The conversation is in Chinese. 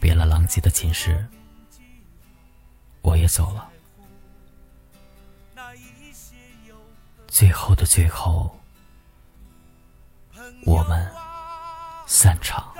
别了狼藉的寝室我也走了。最后的最后我们散场。